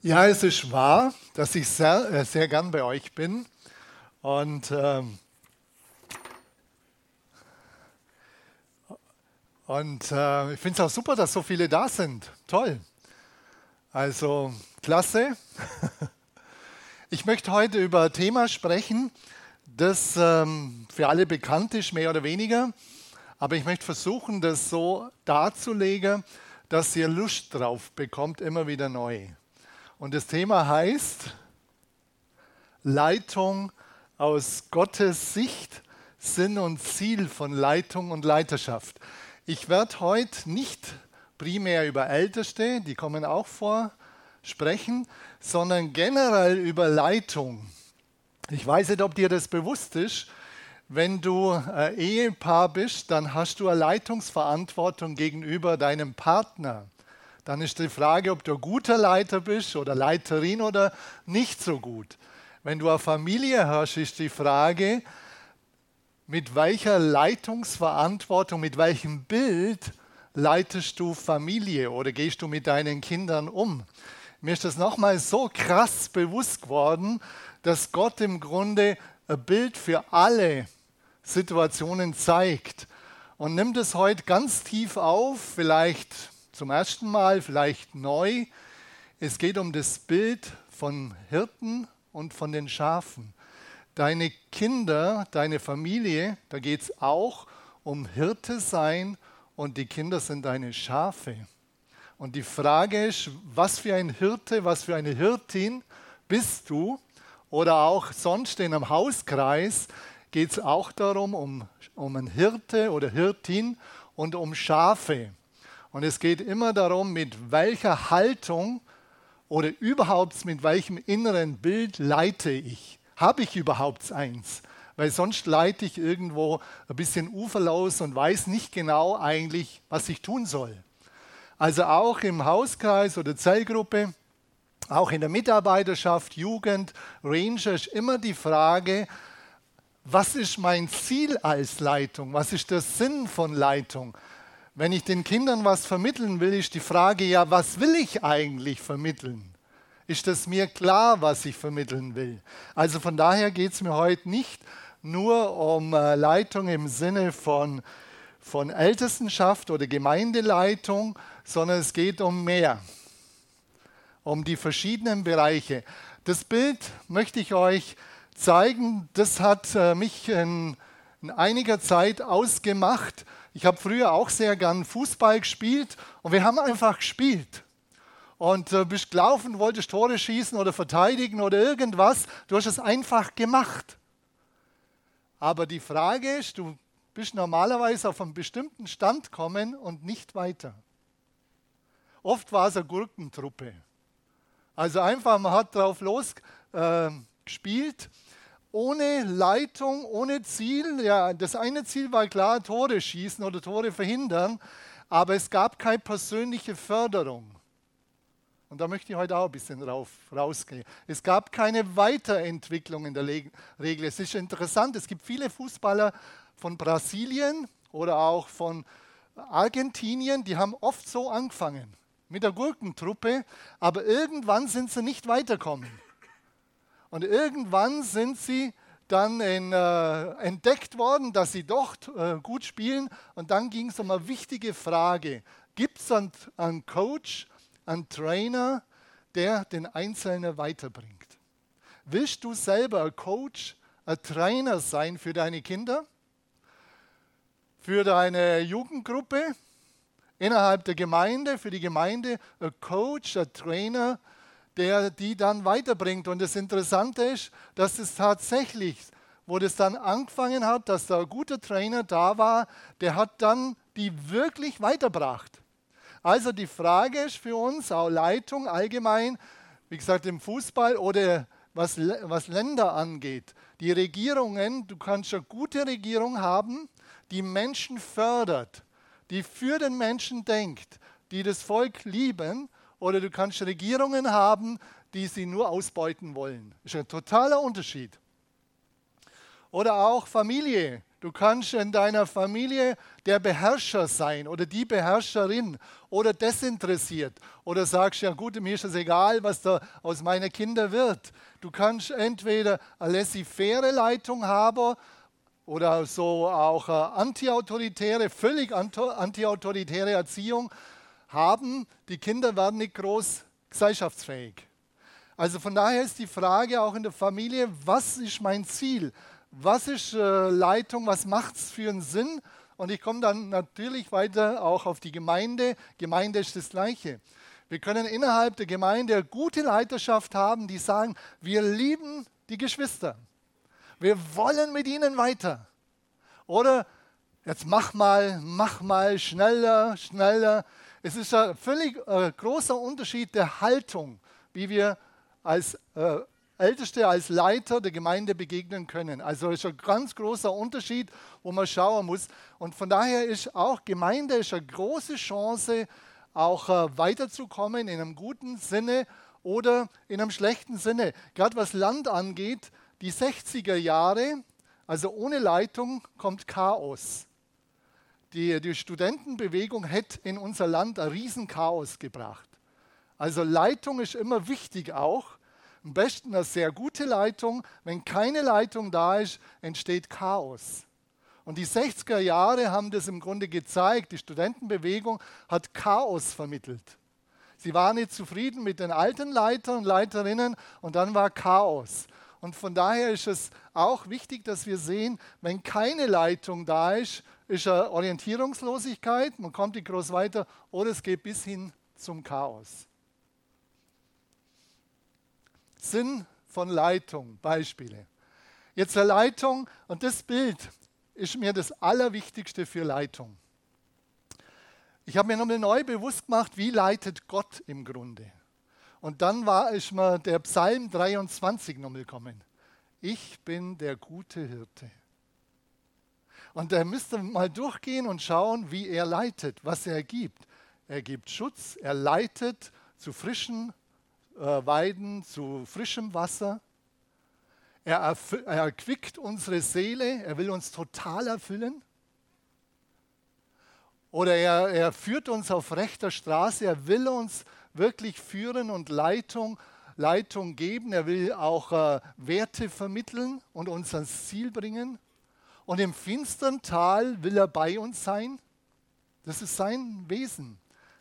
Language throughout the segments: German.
Ja, es ist wahr, dass ich sehr, äh, sehr gern bei euch bin. Und, ähm, und äh, ich finde es auch super, dass so viele da sind. Toll. Also, klasse. Ich möchte heute über ein Thema sprechen, das ähm, für alle bekannt ist, mehr oder weniger. Aber ich möchte versuchen, das so darzulegen, dass ihr Lust drauf bekommt, immer wieder neu. Und das Thema heißt Leitung aus Gottes Sicht, Sinn und Ziel von Leitung und Leiterschaft. Ich werde heute nicht primär über Älteste, die kommen auch vor, sprechen, sondern generell über Leitung. Ich weiß nicht, ob dir das bewusst ist. Wenn du äh, Ehepaar bist, dann hast du eine Leitungsverantwortung gegenüber deinem Partner dann ist die Frage, ob du ein guter Leiter bist oder Leiterin oder nicht so gut. Wenn du eine Familie hast, ist die Frage, mit welcher Leitungsverantwortung, mit welchem Bild leitest du Familie oder gehst du mit deinen Kindern um? Mir ist das nochmal so krass bewusst geworden, dass Gott im Grunde ein Bild für alle Situationen zeigt. Und nimmt es heute ganz tief auf, vielleicht zum ersten Mal, vielleicht neu. Es geht um das Bild von Hirten und von den Schafen. Deine Kinder, deine Familie, da geht es auch um Hirte sein und die Kinder sind deine Schafe. Und die Frage ist, was für ein Hirte, was für eine Hirtin bist du? Oder auch sonst in einem Hauskreis geht es auch darum, um, um einen Hirte oder Hirtin und um Schafe. Und es geht immer darum, mit welcher Haltung oder überhaupt mit welchem inneren Bild leite ich. Habe ich überhaupt eins? Weil sonst leite ich irgendwo ein bisschen uferlos und weiß nicht genau eigentlich, was ich tun soll. Also auch im Hauskreis oder Zellgruppe, auch in der Mitarbeiterschaft, Jugend, Ranger ist immer die Frage, was ist mein Ziel als Leitung? Was ist der Sinn von Leitung? Wenn ich den Kindern was vermitteln will, ist die Frage ja, was will ich eigentlich vermitteln? Ist es mir klar, was ich vermitteln will? Also von daher geht es mir heute nicht nur um äh, Leitung im Sinne von, von Ältestenschaft oder Gemeindeleitung, sondern es geht um mehr, um die verschiedenen Bereiche. Das Bild möchte ich euch zeigen, das hat äh, mich in, in einiger Zeit ausgemacht ich habe früher auch sehr gern Fußball gespielt und wir haben einfach gespielt. Und äh, bist gelaufen, wolltest Tore schießen oder verteidigen oder irgendwas. Du hast es einfach gemacht. Aber die Frage ist, du bist normalerweise auf einen bestimmten Stand kommen und nicht weiter. Oft war es eine Gurkentruppe. Also einfach, man hat drauf losgespielt. Äh, ohne Leitung, ohne Ziel. Ja, das eine Ziel war klar, Tore schießen oder Tore verhindern, aber es gab keine persönliche Förderung. Und da möchte ich heute auch ein bisschen rauf, rausgehen. Es gab keine Weiterentwicklung in der Regel. Es ist interessant, es gibt viele Fußballer von Brasilien oder auch von Argentinien, die haben oft so angefangen mit der Gurkentruppe, aber irgendwann sind sie nicht weitergekommen. Und irgendwann sind sie dann in, äh, entdeckt worden, dass sie doch äh, gut spielen. Und dann ging es um eine wichtige Frage. Gibt es einen, einen Coach, einen Trainer, der den Einzelnen weiterbringt? Willst du selber ein Coach, ein Trainer sein für deine Kinder? Für deine Jugendgruppe? Innerhalb der Gemeinde, für die Gemeinde, ein Coach, ein Trainer, der die dann weiterbringt. Und das Interessante ist, dass es tatsächlich, wo das dann angefangen hat, dass da ein guter Trainer da war, der hat dann die wirklich weiterbracht. Also die Frage ist für uns, auch Leitung allgemein, wie gesagt im Fußball oder was, was Länder angeht. Die Regierungen, du kannst eine gute Regierung haben, die Menschen fördert, die für den Menschen denkt, die das Volk lieben oder du kannst Regierungen haben, die sie nur ausbeuten wollen. Das ist ein totaler Unterschied. Oder auch Familie. Du kannst in deiner Familie der Beherrscher sein oder die Beherrscherin oder desinteressiert oder sagst, ja gut, mir ist es egal, was da aus meinen Kindern wird. Du kannst entweder eine laissez-faire Leitung haben oder so auch antiautoritäre, völlig antiautoritäre Erziehung haben. Die Kinder werden nicht groß gesellschaftsfähig. Also von daher ist die Frage auch in der Familie, was ist mein Ziel? was ist äh, Leitung, was macht es für einen Sinn? Und ich komme dann natürlich weiter auch auf die Gemeinde. Gemeinde ist das Gleiche. Wir können innerhalb der Gemeinde gute Leiterschaft haben, die sagen, wir lieben die Geschwister. Wir wollen mit ihnen weiter. Oder jetzt mach mal, mach mal schneller, schneller. Es ist ein völlig äh, großer Unterschied der Haltung, wie wir als äh, Älteste als Leiter der Gemeinde begegnen können. Also ist ein ganz großer Unterschied, wo man schauen muss. Und von daher ist auch Gemeinde ist eine große Chance, auch äh, weiterzukommen in einem guten Sinne oder in einem schlechten Sinne. Gerade was Land angeht, die 60er Jahre, also ohne Leitung kommt Chaos. Die, die Studentenbewegung hätte in unser Land ein Riesenchaos gebracht. Also Leitung ist immer wichtig auch. Am besten eine sehr gute Leitung. Wenn keine Leitung da ist, entsteht Chaos. Und die 60er Jahre haben das im Grunde gezeigt. Die Studentenbewegung hat Chaos vermittelt. Sie waren nicht zufrieden mit den alten Leitern und Leiterinnen und dann war Chaos. Und von daher ist es auch wichtig, dass wir sehen, wenn keine Leitung da ist, ist eine Orientierungslosigkeit, man kommt nicht groß weiter oder es geht bis hin zum Chaos. Sinn von Leitung, Beispiele. Jetzt eine Leitung und das Bild ist mir das Allerwichtigste für Leitung. Ich habe mir nochmal neu bewusst gemacht, wie leitet Gott im Grunde. Und dann war ich mir der Psalm 23 nochmal gekommen. Ich bin der gute Hirte. Und da müsst ihr mal durchgehen und schauen, wie er leitet, was er gibt. Er gibt Schutz, er leitet zu frischen äh, Weiden zu frischem Wasser. Er, er erquickt unsere Seele, er will uns total erfüllen. Oder er, er führt uns auf rechter Straße, er will uns wirklich führen und Leitung, Leitung geben. Er will auch äh, Werte vermitteln und uns ans Ziel bringen. Und im finstern Tal will er bei uns sein. Das ist sein Wesen,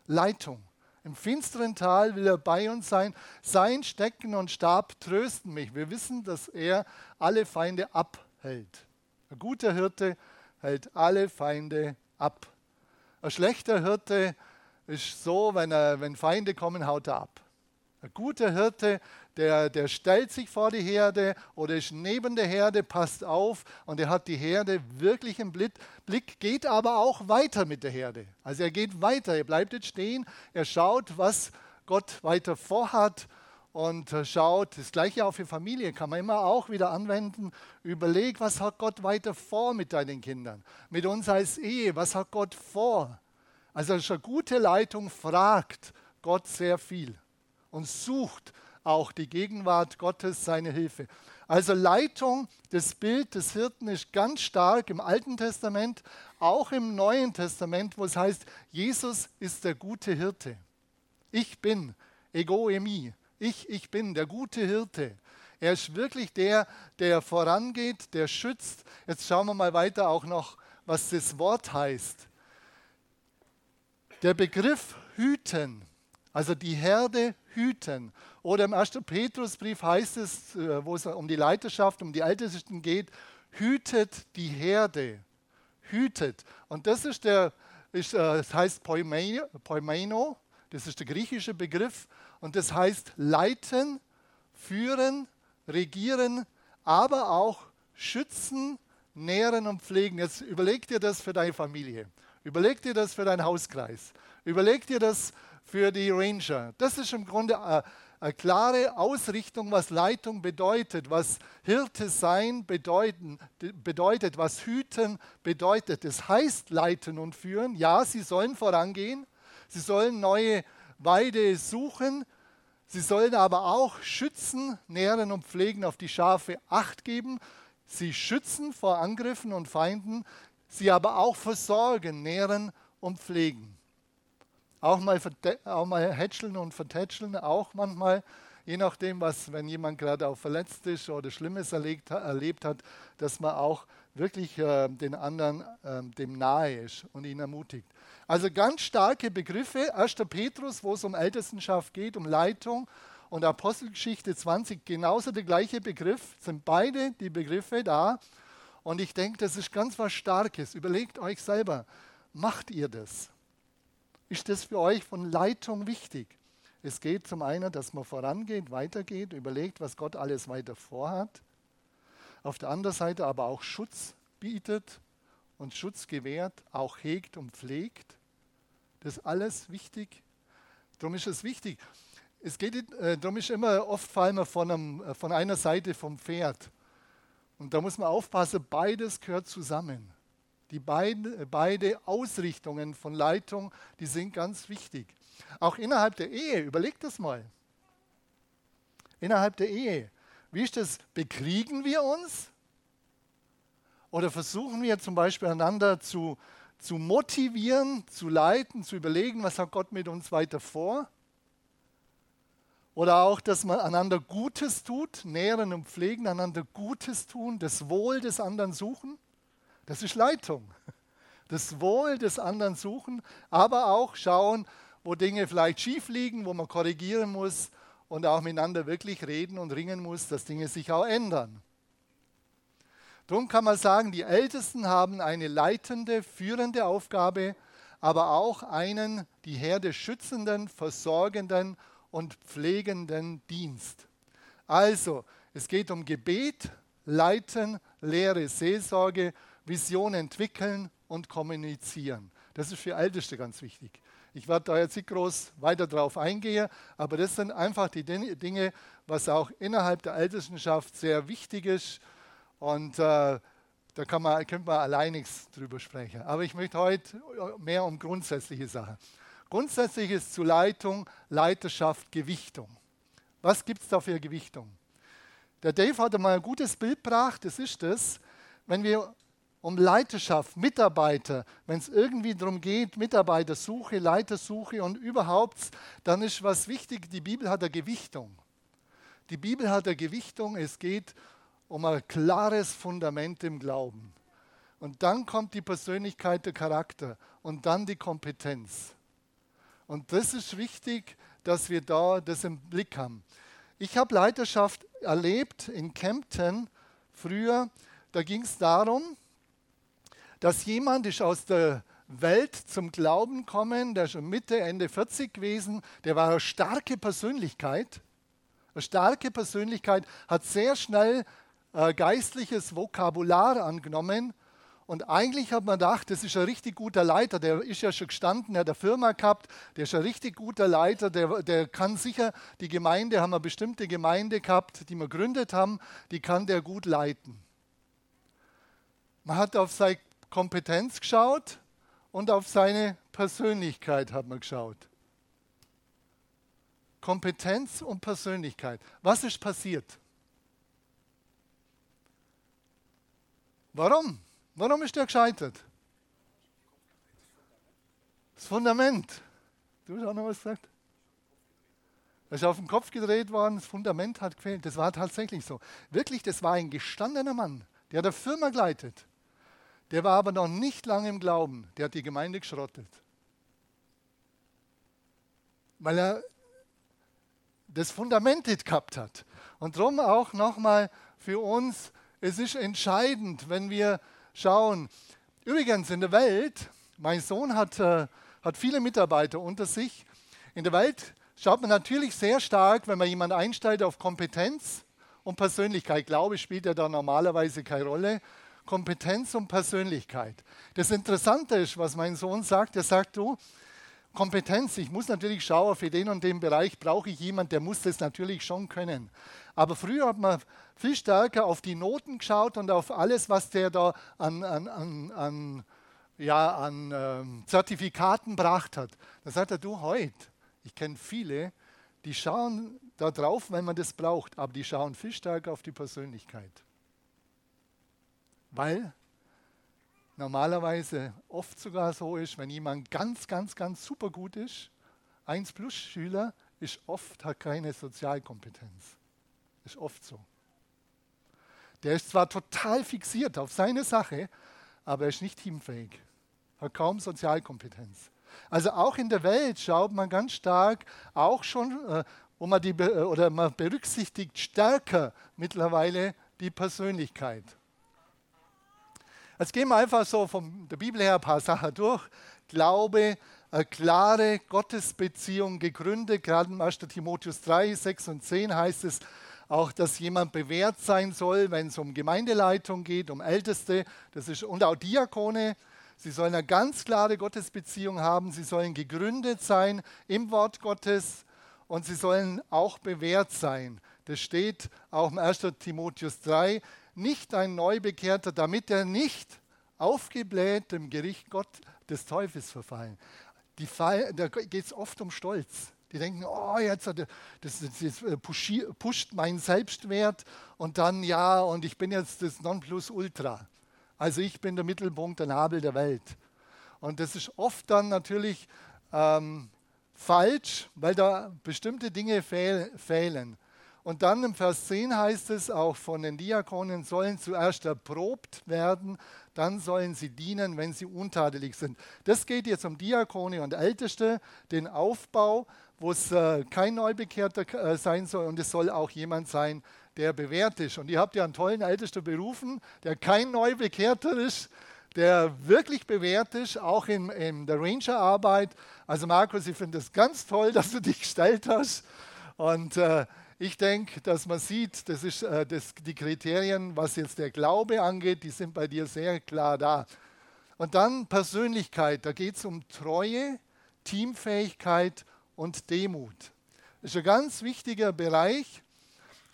Leitung. Im finsteren Tal will er bei uns sein. Sein Stecken und Stab trösten mich. Wir wissen, dass er alle Feinde abhält. Ein guter Hirte hält alle Feinde ab. Ein schlechter Hirte ist so, wenn, er, wenn Feinde kommen, haut er ab. Ein guter Hirte, der, der stellt sich vor die Herde oder ist neben der Herde, passt auf und er hat die Herde wirklich im Blick, geht aber auch weiter mit der Herde. Also er geht weiter, er bleibt jetzt stehen, er schaut, was Gott weiter vorhat und schaut, das gleiche auch für Familie kann man immer auch wieder anwenden. Überleg, was hat Gott weiter vor mit deinen Kindern, mit uns als Ehe, was hat Gott vor? Also eine gute Leitung fragt Gott sehr viel und sucht auch die Gegenwart Gottes, seine Hilfe. Also Leitung, das Bild des Hirten ist ganz stark im Alten Testament, auch im Neuen Testament, wo es heißt, Jesus ist der gute Hirte. Ich bin, ego emi, ich, ich bin der gute Hirte. Er ist wirklich der, der vorangeht, der schützt. Jetzt schauen wir mal weiter auch noch, was das Wort heißt. Der Begriff hüten, also die Herde hüten. Oder im 1. Petrusbrief heißt es, äh, wo es um die Leiterschaft, um die Ältesten geht, hütet die Herde. Hütet. Und das ist der, ist, äh, das heißt Poimeino, das ist der griechische Begriff. Und das heißt leiten, führen, regieren, aber auch schützen, nähren und pflegen. Jetzt überleg dir das für deine Familie. Überleg dir das für deinen Hauskreis. Überleg dir das für die Ranger. Das ist im Grunde eine, eine klare Ausrichtung, was Leitung bedeutet, was Hirte sein bedeuten, bedeutet, was Hüten bedeutet. Es das heißt leiten und führen. Ja, sie sollen vorangehen. Sie sollen neue Weide suchen. Sie sollen aber auch schützen, nähren und pflegen, auf die Schafe Acht geben. sie schützen vor Angriffen und Feinden, sie aber auch versorgen, nähren und pflegen. Auch mal, auch mal hätscheln und vertätscheln, auch manchmal, je nachdem, was, wenn jemand gerade auch verletzt ist oder Schlimmes erlebt, erlebt hat, dass man auch wirklich äh, den anderen äh, dem nahe ist und ihn ermutigt. Also ganz starke Begriffe. 1. Petrus, wo es um Ältestenschaft geht, um Leitung und Apostelgeschichte 20, genauso der gleiche Begriff, sind beide die Begriffe da. Und ich denke, das ist ganz was Starkes. Überlegt euch selber, macht ihr das? Ist das für euch von Leitung wichtig? Es geht zum einen, dass man vorangeht, weitergeht, überlegt, was Gott alles weiter vorhat. Auf der anderen Seite aber auch Schutz bietet und Schutz gewährt, auch hegt und pflegt. Das ist alles wichtig. Darum ist es wichtig. Es geht, äh, darum ist immer oft fallen wir von, einem, äh, von einer Seite vom Pferd. Und da muss man aufpassen, beides gehört zusammen. Die beiden, beide Ausrichtungen von Leitung, die sind ganz wichtig. Auch innerhalb der Ehe, überlegt das mal. Innerhalb der Ehe. Wie ist das? Bekriegen wir uns? Oder versuchen wir zum Beispiel einander zu, zu motivieren, zu leiten, zu überlegen, was hat Gott mit uns weiter vor? Oder auch, dass man einander Gutes tut, nähren und pflegen, einander Gutes tun, das Wohl des anderen suchen. Das ist Leitung. Das Wohl des anderen suchen, aber auch schauen, wo Dinge vielleicht schief liegen, wo man korrigieren muss und auch miteinander wirklich reden und ringen muss, dass Dinge sich auch ändern. Darum kann man sagen, die Ältesten haben eine leitende, führende Aufgabe, aber auch einen die Herde schützenden, versorgenden und pflegenden Dienst. Also, es geht um Gebet, Leiten, Lehre, Seelsorge, Vision entwickeln und kommunizieren. Das ist für Älteste ganz wichtig. Ich werde da jetzt nicht groß weiter drauf eingehen, aber das sind einfach die Dinge, was auch innerhalb der Ältestenschaft sehr wichtig ist. Und äh, da kann man, könnte man allein nichts drüber sprechen. Aber ich möchte heute mehr um grundsätzliche Sachen. Grundsätzlich ist zu Leitung, Leiterschaft, Gewichtung. Was gibt es da für Gewichtung? Der Dave hat mal ein gutes Bild gebracht, das ist das, wenn wir um Leiterschaft, Mitarbeiter, wenn es irgendwie darum geht, Mitarbeitersuche, Leitersuche und überhaupt, dann ist was wichtig, die Bibel hat eine Gewichtung. Die Bibel hat eine Gewichtung, es geht um ein klares Fundament im Glauben. Und dann kommt die Persönlichkeit, der Charakter und dann die Kompetenz. Und das ist wichtig, dass wir da das im Blick haben. Ich habe Leiterschaft erlebt in Kempten früher. Da ging es darum, dass jemand ist aus der Welt zum Glauben kommen, der ist schon Mitte, Ende 40 gewesen, der war eine starke Persönlichkeit. Eine starke Persönlichkeit, hat sehr schnell äh, geistliches Vokabular angenommen und eigentlich hat man gedacht, das ist ein richtig guter Leiter, der ist ja schon gestanden, der hat eine Firma gehabt, der ist ein richtig guter Leiter, der, der kann sicher, die Gemeinde, haben eine bestimmte Gemeinde gehabt, die wir gegründet haben, die kann der gut leiten. Man hat auf seine Kompetenz geschaut und auf seine Persönlichkeit hat man geschaut. Kompetenz und Persönlichkeit. Was ist passiert? Warum? Warum ist der gescheitert? Das Fundament. Du hast auch noch was gesagt? Er ist auf den Kopf gedreht worden, das Fundament hat gefehlt. Das war tatsächlich so. Wirklich, das war ein gestandener Mann, der eine Firma geleitet. Der war aber noch nicht lange im Glauben. Der hat die Gemeinde geschrottet. Weil er das Fundament nicht gehabt hat. Und darum auch nochmal für uns, es ist entscheidend, wenn wir schauen. Übrigens in der Welt, mein Sohn hat, äh, hat viele Mitarbeiter unter sich. In der Welt schaut man natürlich sehr stark, wenn man jemanden einstellt, auf Kompetenz und Persönlichkeit. Glaube spielt ja da normalerweise keine Rolle. Kompetenz und Persönlichkeit. Das Interessante ist, was mein Sohn sagt. Er sagt, du, Kompetenz, ich muss natürlich schauen, für den und den Bereich brauche ich jemanden, der muss das natürlich schon können. Aber früher hat man viel stärker auf die Noten geschaut und auf alles, was der da an, an, an, an ja, an ähm, Zertifikaten gebracht hat. Da sagt er, du heute, ich kenne viele, die schauen da drauf, wenn man das braucht, aber die schauen viel stärker auf die Persönlichkeit. Weil normalerweise oft sogar so ist, wenn jemand ganz, ganz, ganz super gut ist, 1 plus Schüler ist oft hat keine Sozialkompetenz. Ist oft so. Der ist zwar total fixiert auf seine Sache, aber er ist nicht teamfähig, hat kaum Sozialkompetenz. Also auch in der Welt schaut man ganz stark, auch schon, äh, wo man die oder man berücksichtigt stärker mittlerweile die Persönlichkeit. Jetzt gehen wir einfach so von der Bibel her ein paar Sachen durch. Glaube, eine klare Gottesbeziehung gegründet, gerade im 1. Timotheus 3, 6 und 10 heißt es auch, dass jemand bewährt sein soll, wenn es um Gemeindeleitung geht, um Älteste das ist, und auch Diakone. Sie sollen eine ganz klare Gottesbeziehung haben, sie sollen gegründet sein im Wort Gottes und sie sollen auch bewährt sein. Das steht auch im 1. Timotheus 3 nicht ein Neubekehrter, damit er nicht aufgebläht dem Gericht Gott des Teufels verfallen. Die Fall, da geht es oft um Stolz. Die denken, oh, jetzt das, das, äh, pusht meinen Selbstwert und dann ja, und ich bin jetzt das Nonplusultra. Also ich bin der Mittelpunkt, der Nabel der Welt. Und das ist oft dann natürlich ähm, falsch, weil da bestimmte Dinge fehl, fehlen. Und dann im Vers 10 heißt es auch von den Diakonen sollen zuerst erprobt werden, dann sollen sie dienen, wenn sie untadelig sind. Das geht jetzt um Diakone und Älteste, den Aufbau, wo es äh, kein Neubekehrter äh, sein soll und es soll auch jemand sein, der bewährt ist. Und ihr habt ja einen tollen Ältesten berufen, der kein Neubekehrter ist, der wirklich bewährt ist, auch in, in der Rangerarbeit. Also Markus, ich finde es ganz toll, dass du dich gestellt hast. Und äh, ich denke, dass man sieht, das ist äh, das, die Kriterien, was jetzt der Glaube angeht, die sind bei dir sehr klar da. Und dann Persönlichkeit, da geht es um Treue, Teamfähigkeit und Demut. Das ist ein ganz wichtiger Bereich,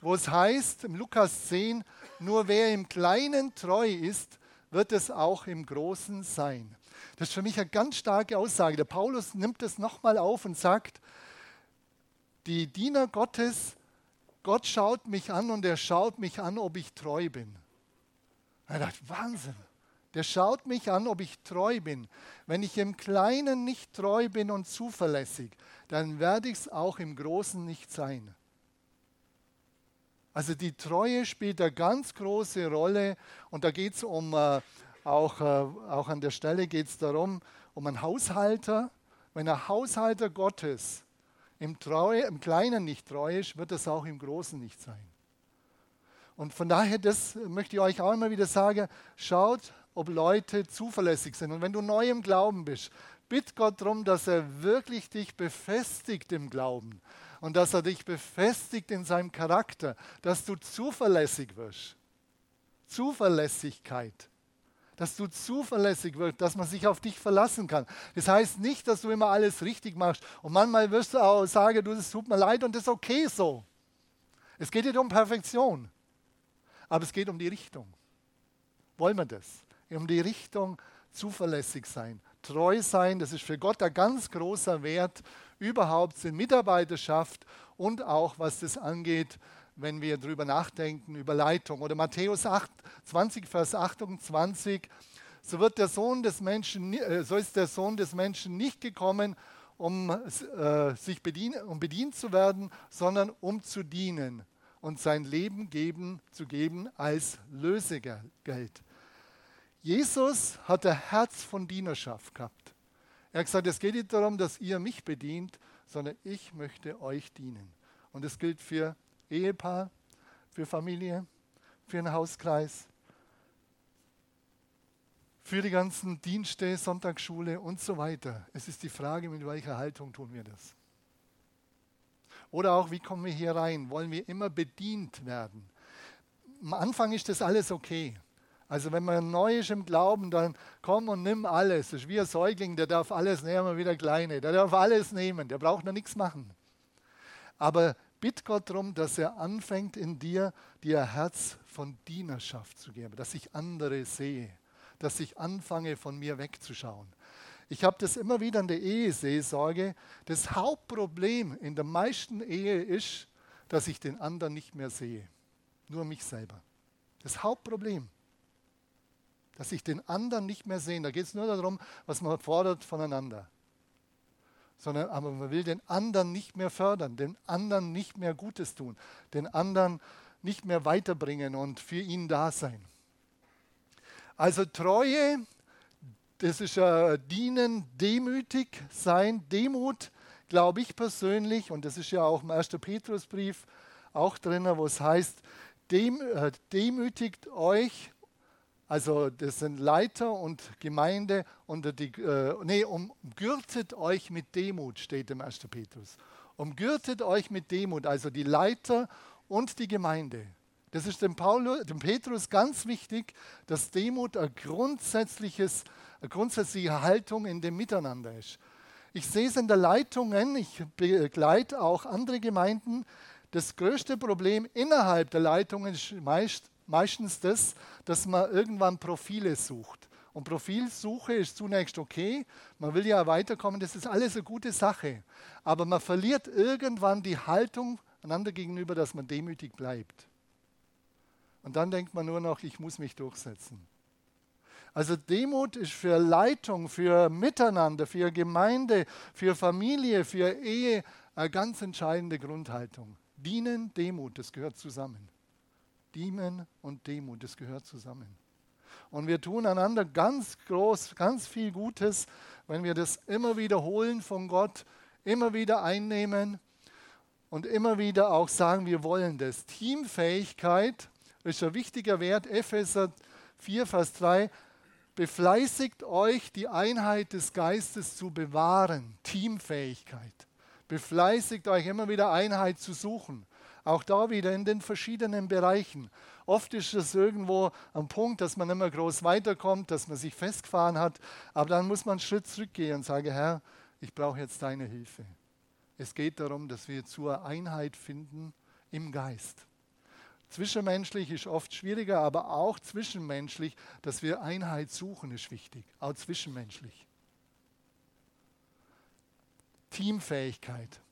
wo es heißt im Lukas 10, nur wer im Kleinen treu ist, wird es auch im Großen sein. Das ist für mich eine ganz starke Aussage. Der Paulus nimmt das nochmal auf und sagt, die Diener Gottes Gott schaut mich an und er schaut mich an, ob ich treu bin. Er dachte, Wahnsinn. Der schaut mich an, ob ich treu bin. Wenn ich im Kleinen nicht treu bin und zuverlässig, dann werde ich es auch im Großen nicht sein. Also die Treue spielt eine ganz große Rolle und da geht es um, äh, auch, äh, auch an der Stelle geht es darum, um einen Haushalter. Wenn ein Haushalter Gottes im, Treue, im Kleinen nicht treu ist, wird es auch im Großen nicht sein. Und von daher, das möchte ich euch auch immer wieder sagen, schaut, ob Leute zuverlässig sind. Und wenn du neu im Glauben bist, bitt Gott darum, dass er wirklich dich befestigt im Glauben und dass er dich befestigt in seinem Charakter, dass du zuverlässig wirst. Zuverlässigkeit dass du zuverlässig wirst, dass man sich auf dich verlassen kann. Das heißt nicht, dass du immer alles richtig machst. Und manchmal wirst du auch sagen, du, es tut mir leid und das ist okay so. Es geht nicht um Perfektion, aber es geht um die Richtung. Wollen wir das? Um die Richtung zuverlässig sein, treu sein, das ist für Gott ein ganz großer Wert überhaupt in Mitarbeiterschaft und auch was das angeht, wenn wir darüber nachdenken, über Leitung. Oder Matthäus 8, 20, Vers 28, so, wird der Sohn des Menschen, äh, so ist der Sohn des Menschen nicht gekommen, um, äh, sich bedien, um bedient zu werden, sondern um zu dienen und sein Leben geben, zu geben als Lösegeld. Jesus hat ein Herz von Dienerschaft gehabt. Er hat gesagt, es geht nicht darum, dass ihr mich bedient, sondern ich möchte euch dienen. Und das gilt für Ehepaar, für Familie, für einen Hauskreis, für die ganzen Dienste, Sonntagsschule und so weiter. Es ist die Frage, mit welcher Haltung tun wir das. Oder auch, wie kommen wir hier rein? Wollen wir immer bedient werden? Am Anfang ist das alles okay. Also wenn man neu ist im Glauben, dann komm und nimm alles. Das ist wie ein Säugling, der darf alles nehmen, wie der Kleine. Der darf alles nehmen, der braucht noch nichts machen. Aber bitt Gott darum, dass er anfängt in dir, dir ein Herz von Dienerschaft zu geben, dass ich andere sehe, dass ich anfange, von mir wegzuschauen. Ich habe das immer wieder in der Eheseelsorge. Das Hauptproblem in der meisten Ehe ist, dass ich den anderen nicht mehr sehe, nur mich selber. Das Hauptproblem. dass ich den anderen nicht mehr sehe. Da geht es nur darum, was man fordert voneinander. Sondern aber man will den anderen nicht mehr fördern, den anderen nicht mehr Gutes tun, den anderen nicht mehr weiterbringen und für ihn da sein. Also Treue, das ist ja Dienen, demütig sein, Demut, glaube ich persönlich, und das ist ja auch im 1. Petrusbrief auch drin, wo es heißt, dem, äh, demütigt euch, also das sind Leiter und Gemeinde, unter die, äh, nee, umgürtet euch mit Demut, steht im 1. Petrus. Umgürtet euch mit Demut, also die Leiter und die Gemeinde. Das ist dem, Paulus, dem Petrus ganz wichtig, dass Demut eine, grundsätzliches, eine grundsätzliche Haltung in dem Miteinander ist. Ich sehe es in der Leitungen, ich begleite auch andere Gemeinden. Das größte Problem innerhalb der Leitungen ist meist, meistens das, dass man irgendwann Profile sucht. Und Profilsuche ist zunächst okay, man will ja weiterkommen, das ist alles eine gute Sache. Aber man verliert irgendwann die Haltung einander gegenüber, dass man demütig bleibt. Und dann denkt man nur noch, ich muss mich durchsetzen. Also Demut ist für Leitung, für Miteinander, für Gemeinde, für Familie, für Ehe eine ganz entscheidende Grundhaltung. Dienen, Demut, das gehört zusammen. Dienen und Demut, das gehört zusammen. Und wir tun einander ganz groß, ganz viel Gutes, wenn wir das immer wiederholen von Gott, immer wieder einnehmen und immer wieder auch sagen, wir wollen das. Teamfähigkeit ist ein wichtiger Wert. Epheser 4, Vers 3. Befleißigt euch, die Einheit des Geistes zu bewahren. Teamfähigkeit. Befleißigt euch immer wieder Einheit zu suchen. Auch da wieder in den verschiedenen Bereichen. Oft ist es irgendwo am Punkt, dass man immer groß weiterkommt, dass man sich festgefahren hat. Aber dann muss man einen Schritt zurückgehen und sagen, Herr, ich brauche jetzt deine Hilfe. Es geht darum, dass wir zur Einheit finden im Geist. Zwischenmenschlich ist oft schwieriger, aber auch zwischenmenschlich, dass wir Einheit suchen, ist wichtig. Auch zwischenmenschlich. Teamfähigkeit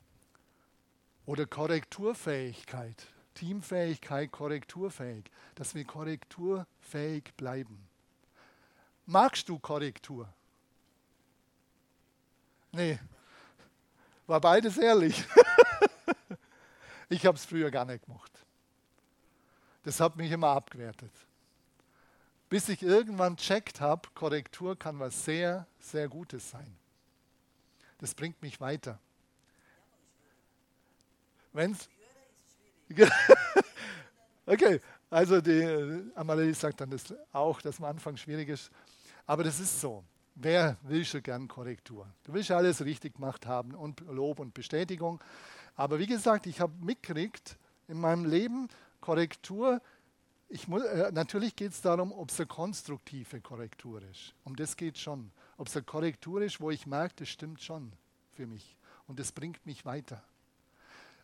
oder Korrekturfähigkeit. Teamfähigkeit, korrekturfähig, dass wir korrekturfähig bleiben. Magst du Korrektur? Nee, war beides ehrlich. ich habe es früher gar nicht gemacht. Das hat mich immer abgewertet. Bis ich irgendwann checkt habe, Korrektur kann was sehr, sehr Gutes sein. Das bringt mich weiter. Wenn's okay, also die Amalie sagt dann das auch, dass am Anfang schwierig ist. Aber das ist so. Wer will schon gern Korrektur? Du willst alles richtig gemacht haben und Lob und Bestätigung. Aber wie gesagt, ich habe mitgekriegt in meinem Leben, Korrektur, muss, äh, natürlich geht es darum, ob es eine konstruktive Korrektur ist. Um das geht schon. Ob es eine Korrektur ist, wo ich merke, das stimmt schon für mich und das bringt mich weiter.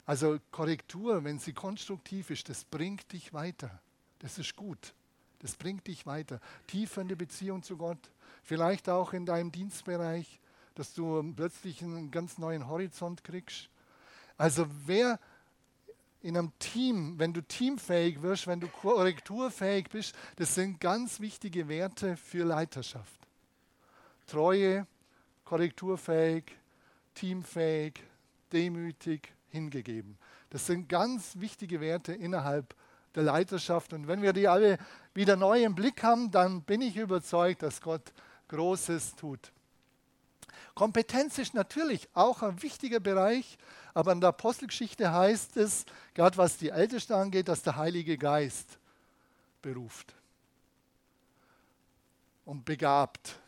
Also Korrektur, wenn sie konstruktiv ist, das bringt dich weiter. Das ist gut. Das bringt dich weiter. Tiefer in die Beziehung zu Gott. Vielleicht auch in deinem Dienstbereich, dass du plötzlich einen ganz neuen Horizont kriegst. Also wer in einem Team, wenn du teamfähig wirst, wenn du korrekturfähig bist, das sind ganz wichtige Werte für Leiterschaft. Treue, korrekturfähig, teamfähig, demütig, hingegeben. Das sind ganz wichtige Werte innerhalb der Leiterschaft. Und wenn wir die alle wieder neu im Blick haben, dann bin ich überzeugt, dass Gott Großes tut. Kompetenz ist natürlich auch ein wichtiger Bereich, aber in der Apostelgeschichte heißt es, gerade was die Ältesten angeht, dass der Heilige Geist beruft und begabt.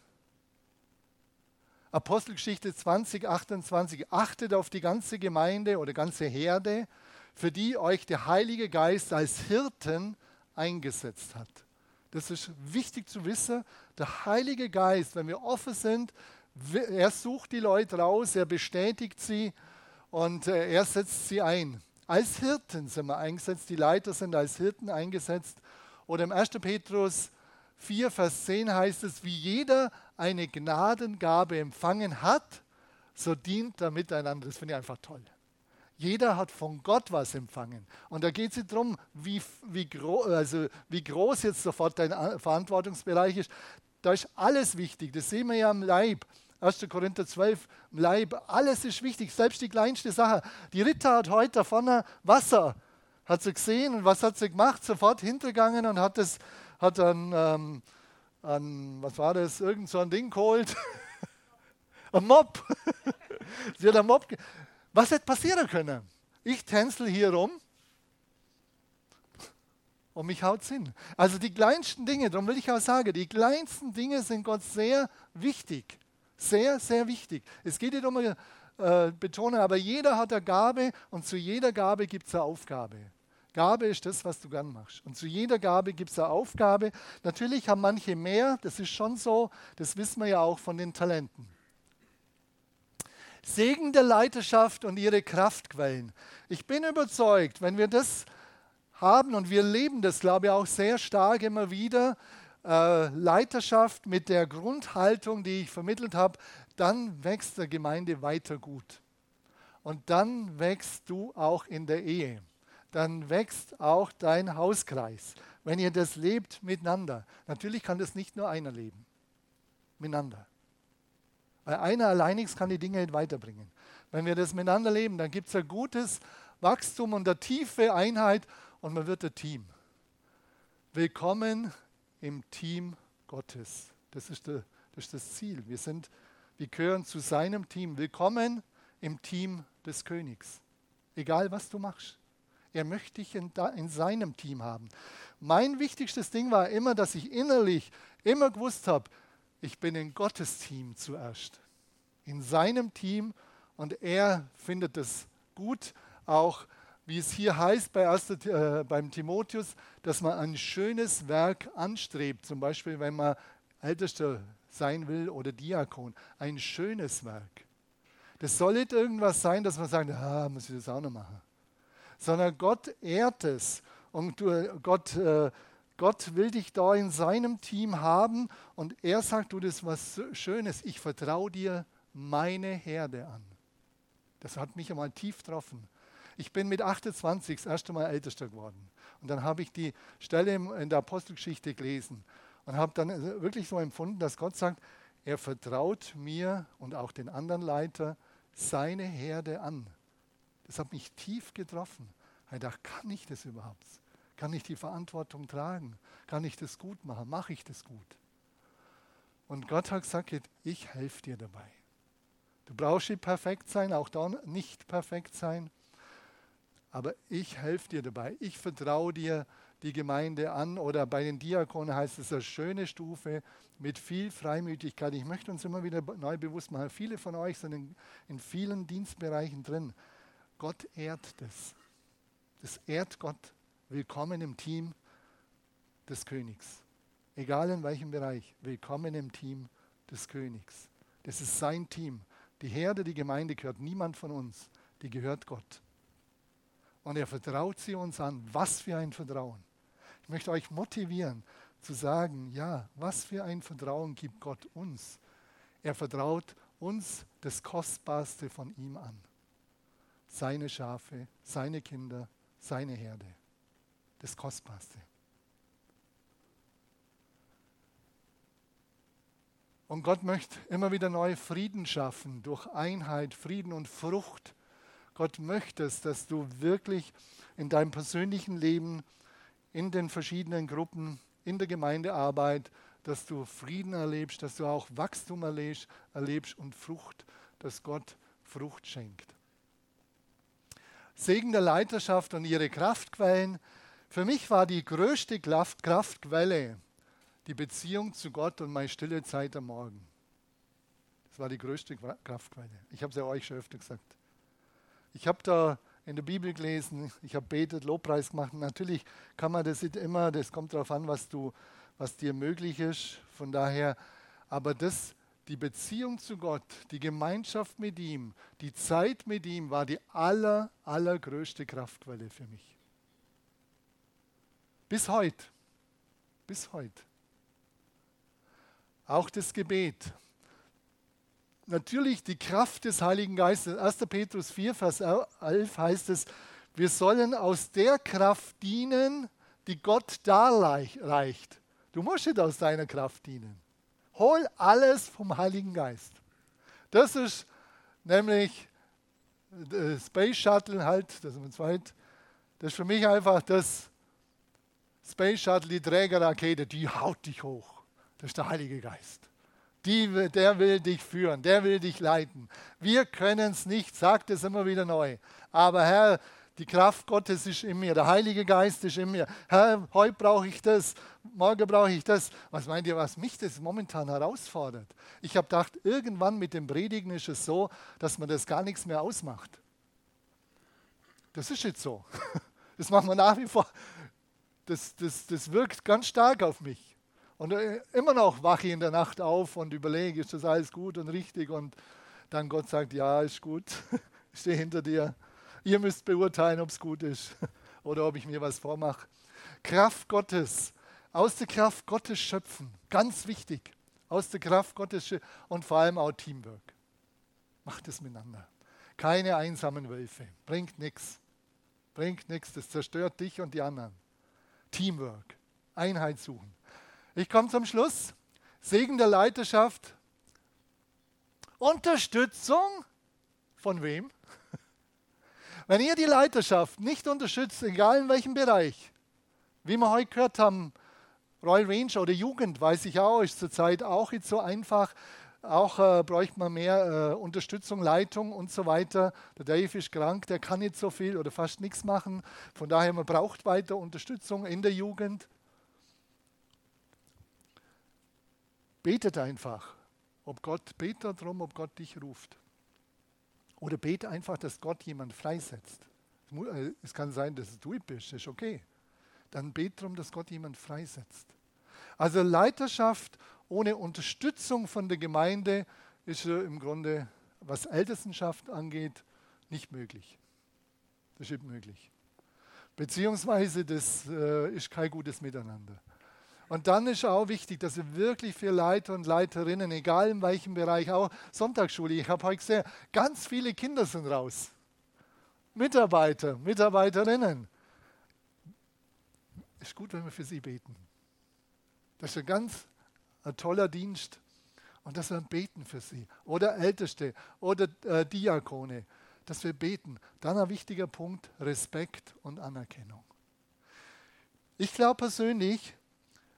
Apostelgeschichte 20, 28. Achtet auf die ganze Gemeinde oder ganze Herde, für die euch der Heilige Geist als Hirten eingesetzt hat. Das ist wichtig zu wissen. Der Heilige Geist, wenn wir offen sind, er sucht die Leute raus, er bestätigt sie und äh, er setzt sie ein. Als Hirten sind wir eingesetzt, die Leiter sind als Hirten eingesetzt. Oder im 1. Petrus 4, Vers 10 heißt es, wie jeder eine Gnadengabe empfangen hat, so dient er miteinander. Das finde ich einfach toll. Jeder hat von Gott was empfangen. Und da geht es nicht darum, wie, wie, gro also wie groß jetzt sofort dein Verantwortungsbereich ist. Da ist alles wichtig. Das sehen wir ja im Leib. 1. Korinther 12, im Leib. Alles ist wichtig, selbst die kleinste Sache. Die Ritter hat heute da vorne Wasser, hat sie gesehen und was hat sie gemacht? Sofort hintergegangen und hat das, hat dann, ähm, an, was war das, irgend so ein Ding geholt. ein Mob. sie hat einen Mob. Was hätte passieren können? Ich tänzel hier rum und mich haut hin. Also die kleinsten Dinge, darum will ich auch sagen, die kleinsten Dinge sind Gott sehr wichtig. Sehr, sehr wichtig. Es geht nicht um äh, Betonung, aber jeder hat eine Gabe und zu jeder Gabe gibt es eine Aufgabe. Gabe ist das, was du gern machst. Und zu jeder Gabe gibt es eine Aufgabe. Natürlich haben manche mehr, das ist schon so, das wissen wir ja auch von den Talenten. Segen der Leiterschaft und ihre Kraftquellen. Ich bin überzeugt, wenn wir das haben und wir leben das, glaube ich, auch sehr stark immer wieder, äh, Leiterschaft mit der Grundhaltung, die ich vermittelt habe, dann wächst der Gemeinde weiter gut. Und dann wächst du auch in der Ehe. Dann wächst auch dein Hauskreis, wenn ihr das lebt miteinander. Natürlich kann das nicht nur einer leben. Miteinander. Weil einer alleinig kann die Dinge nicht weiterbringen. Wenn wir das miteinander leben, dann gibt es ein gutes Wachstum und eine tiefe Einheit und man wird ein Team. Willkommen im Team Gottes. Das ist, der, das, ist das Ziel. Wir, sind, wir gehören zu seinem Team. Willkommen im Team des Königs. Egal was du machst. Er möchte dich in, in, seinem Team haben. Mein wichtigstes Ding war immer, dass ich innerlich immer gewusst habe, ich bin in Gottes Team zuerst, in seinem Team und er findet es gut, auch wie es hier heißt bei erste, äh, beim Timotheus, dass man ein schönes Werk anstrebt, zum Beispiel wenn man Ältester sein will oder Diakon, ein schönes Werk. Das soll nicht irgendwas sein, dass man sagt, ah, muss ich das auch noch machen. Sondern Gott ehrt es und du, Gott äh, Gott will dich da in seinem Team haben und er sagt, du, das ist was Schönes, ich vertraue dir meine Herde an. Das hat mich einmal tief getroffen. Ich bin mit 28 das erste Mal Ältester geworden. Und dann habe ich die Stelle in der Apostelgeschichte gelesen und habe dann wirklich so empfunden, dass Gott sagt, er vertraut mir und auch den anderen Leiter seine Herde an. Das hat mich tief getroffen. Ich dachte, kann ich das überhaupt? Kann ich die Verantwortung tragen? Kann ich das gut machen? Mache ich das gut? Und Gott hat gesagt, ich helfe dir dabei. Du brauchst nicht perfekt sein, auch da nicht perfekt sein, aber ich helfe dir dabei. Ich vertraue dir die Gemeinde an oder bei den Diakonen heißt es eine schöne Stufe mit viel Freimütigkeit. Ich möchte uns immer wieder neu bewusst machen, viele von euch sind in, in vielen Dienstbereichen drin. Gott ehrt das. Das ehrt Gott. Willkommen im Team des Königs. Egal in welchem Bereich, willkommen im Team des Königs. Das ist sein Team. Die Herde, die Gemeinde gehört niemand von uns, die gehört Gott. Und er vertraut sie uns an. Was für ein Vertrauen. Ich möchte euch motivieren zu sagen, ja, was für ein Vertrauen gibt Gott uns. Er vertraut uns das Kostbarste von ihm an. Seine Schafe, seine Kinder, seine Herde das Kostbarste. Und Gott möchte immer wieder neu Frieden schaffen durch Einheit, Frieden und Frucht. Gott möchte es, dass du wirklich in deinem persönlichen Leben, in den verschiedenen Gruppen, in der Gemeindearbeit, dass du Frieden erlebst, dass du auch Wachstum erlebst, erlebst und Frucht, dass Gott Frucht schenkt. Segen der Leiterschaft und ihre Kraftquellen für mich war die größte Kraftquelle die Beziehung zu Gott und meine stille Zeit am Morgen. Das war die größte Kraftquelle. Ich habe es ja euch schon öfter gesagt. Ich habe da in der Bibel gelesen, ich habe betet, Lobpreis gemacht. Natürlich kann man das nicht immer, das kommt darauf an, was, du, was dir möglich ist. Von daher, aber das, die Beziehung zu Gott, die Gemeinschaft mit ihm, die Zeit mit ihm war die aller, allergrößte Kraftquelle für mich. Bis heute. Bis heute. Auch das Gebet. natürlich die Kraft des Heiligen Geistes. 1. Petrus 4, Vers 11 heißt es, wir sollen aus der Kraft dienen, die Gott darreicht. Du musst nicht aus deiner Kraft dienen. Hol alles vom Heiligen Geist. Das ist nämlich das Space Shuttle halt, das ist, zweit, das ist für mich einfach das Space Shuttle, die Trägerrakete, die haut dich hoch. Das ist der Heilige Geist. Die, der will dich führen, der will dich leiten. Wir können es nicht, sagt es immer wieder neu. Aber Herr, die Kraft Gottes ist in mir, der Heilige Geist ist in mir. Herr, heute brauche ich das, morgen brauche ich das. Was meint ihr, was mich das momentan herausfordert? Ich habe gedacht, irgendwann mit dem Predigen ist es so, dass man das gar nichts mehr ausmacht. Das ist jetzt so. Das machen wir nach wie vor. Das, das, das wirkt ganz stark auf mich. Und äh, immer noch wache ich in der Nacht auf und überlege, ist das alles gut und richtig? Und dann Gott sagt, ja, ist gut, ich stehe hinter dir. Ihr müsst beurteilen, ob es gut ist oder ob ich mir was vormache. Kraft Gottes, aus der Kraft Gottes schöpfen, ganz wichtig. Aus der Kraft Gottes und vor allem auch Teamwork. Macht es miteinander. Keine einsamen Wölfe. Bringt nichts. Bringt nichts. Das zerstört dich und die anderen. Teamwork. Einheit suchen. Ich komme zum Schluss. Segen der Leiterschaft. Unterstützung von wem? Wenn ihr die Leiterschaft nicht unterstützt, egal in welchem Bereich, wie wir heute gehört haben, Royal Range oder Jugend, weiß ich auch, ist zurzeit auch nicht so einfach. Auch äh, bräuchte man mehr äh, Unterstützung, Leitung und so weiter. Der Dave ist krank, der kann nicht so viel oder fast nichts machen. Von daher, man braucht weiter Unterstützung in der Jugend. Betet einfach, ob Gott, betet darum, ob Gott dich ruft. Oder bete einfach, dass Gott jemand freisetzt. Äh, es kann sein, dass du bist, das ist okay. Dann bete darum, dass Gott jemand freisetzt. Also Leiterschaft ohne Unterstützung von der Gemeinde ist im Grunde, was Ältestenschaft angeht, nicht möglich. Das ist nicht möglich. Beziehungsweise das äh, ist kein gutes Miteinander. Und dann ist auch wichtig, dass wir wirklich für Leiter und Leiterinnen, egal in welchem Bereich, auch Sonntagsschule, ich habe heute gesehen, ganz viele Kinder sind raus. Mitarbeiter, Mitarbeiterinnen. Ist gut, wenn wir für sie beten. Das ist ein ganz ein toller Dienst. Und dass wir beten für sie. Oder Älteste oder äh, Diakone. Dass wir beten. Dann ein wichtiger Punkt, Respekt und Anerkennung. Ich glaube persönlich,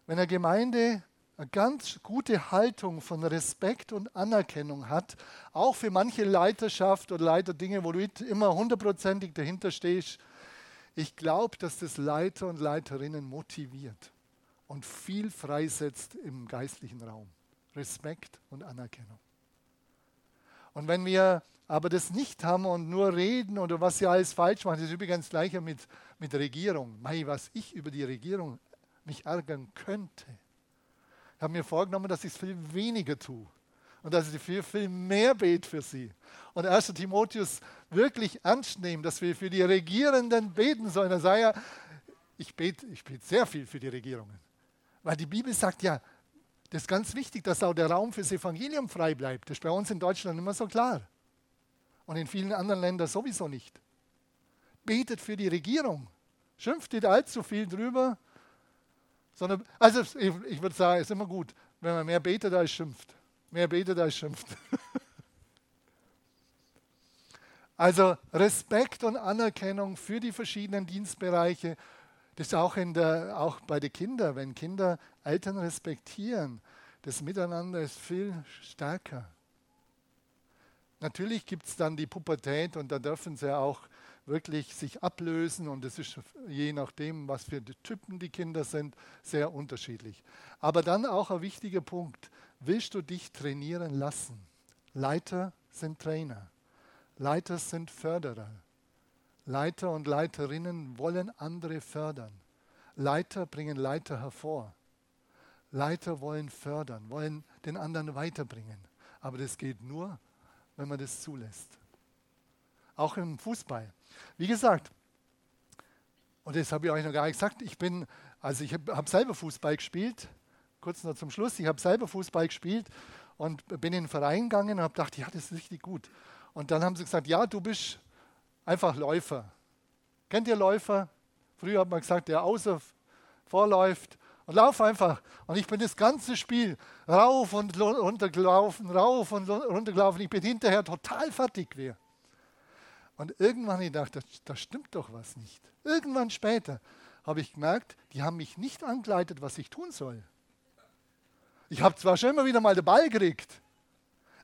wenn eine Gemeinde eine ganz gute Haltung von Respekt und Anerkennung hat, auch für manche Leiterschaft oder Leiterdinge, wo du immer hundertprozentig dahinter stehst, ich glaube, dass das Leiter und Leiterinnen motiviert und viel freisetzt im geistlichen Raum. Respekt und Anerkennung. Und wenn wir aber das nicht haben und nur reden oder was sie alles falsch machen, das ist übrigens gleicher mit, mit Regierung. Mei, was ich über die Regierung mich ärgern könnte. Ich habe mir vorgenommen, dass ich es viel weniger tue und dass ich viel, viel mehr bete für sie. Und 1. Timotheus wirklich ernst nehmen, dass wir für die Regierenden beten sollen. Er sagt ja, ich bete, ich bete sehr viel für die Regierungen. Weil die Bibel sagt ja, das ist ganz wichtig, dass auch der Raum fürs Evangelium frei bleibt. Das ist bei uns in Deutschland immer so klar. Und in vielen anderen Ländern sowieso nicht. Betet für die Regierung. Schimpft nicht allzu viel drüber, sondern, also ich, ich würde sagen, es ist immer gut, wenn man mehr betet als schimpft. Mehr betet als schimpft. also Respekt und Anerkennung für die verschiedenen Dienstbereiche. Das ist auch, in der, auch bei den Kindern, wenn Kinder Eltern respektieren, das Miteinander ist viel stärker. Natürlich gibt es dann die Pubertät und da dürfen sie auch wirklich sich ablösen und es ist je nachdem, was für Typen die Kinder sind, sehr unterschiedlich. Aber dann auch ein wichtiger Punkt, willst du dich trainieren lassen? Leiter sind Trainer, Leiter sind Förderer. Leiter und Leiterinnen wollen andere fördern. Leiter bringen Leiter hervor. Leiter wollen fördern, wollen den anderen weiterbringen. Aber das geht nur, wenn man das zulässt. Auch im Fußball. Wie gesagt, und das habe ich euch noch gar nicht gesagt, ich bin, also ich habe hab selber Fußball gespielt, kurz noch zum Schluss, ich habe selber Fußball gespielt und bin in den Verein gegangen und habe gedacht, ja, das ist richtig gut. Und dann haben sie gesagt, ja, du bist einfach Läufer. Kennt ihr Läufer? Früher hat man gesagt, der außer vorläuft und lauf einfach. Und ich bin das ganze Spiel rauf und runter gelaufen, rauf und runter gelaufen. Ich bin hinterher total fertig gewesen. Und irgendwann habe ich gedacht, da stimmt doch was nicht. Irgendwann später habe ich gemerkt, die haben mich nicht angeleitet, was ich tun soll. Ich habe zwar schon immer wieder mal den Ball gekriegt,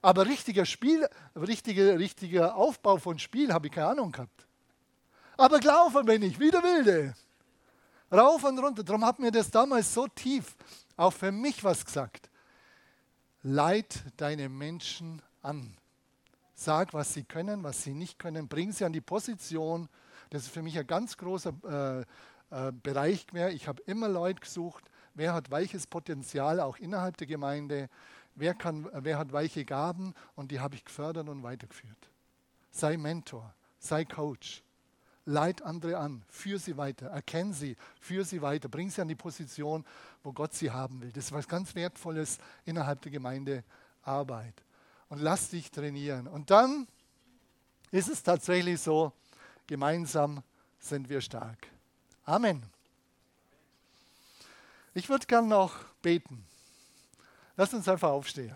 aber richtiger Spiel, richtiger, richtiger Aufbau von Spiel habe ich keine Ahnung gehabt. Aber gelaufen bin ich, wie der Wilde. Rauf und runter. Darum hat mir das damals so tief auch für mich was gesagt. Leit deine Menschen an. Sag, was sie können, was sie nicht können. Bring sie an die Position. Das ist für mich ein ganz großer äh, äh, Bereich mehr. Ich habe immer Leute gesucht, wer hat welches Potenzial auch innerhalb der Gemeinde, wer, kann, wer hat welche Gaben und die habe ich gefördert und weitergeführt. Sei Mentor, sei Coach, leit andere an, führ sie weiter, erkenn sie, führ sie weiter, bring sie an die Position, wo Gott sie haben will. Das ist was ganz Wertvolles innerhalb der Gemeindearbeit. Und lass dich trainieren. Und dann ist es tatsächlich so, gemeinsam sind wir stark. Amen. Ich würde gern noch beten. Lass uns einfach aufstehen.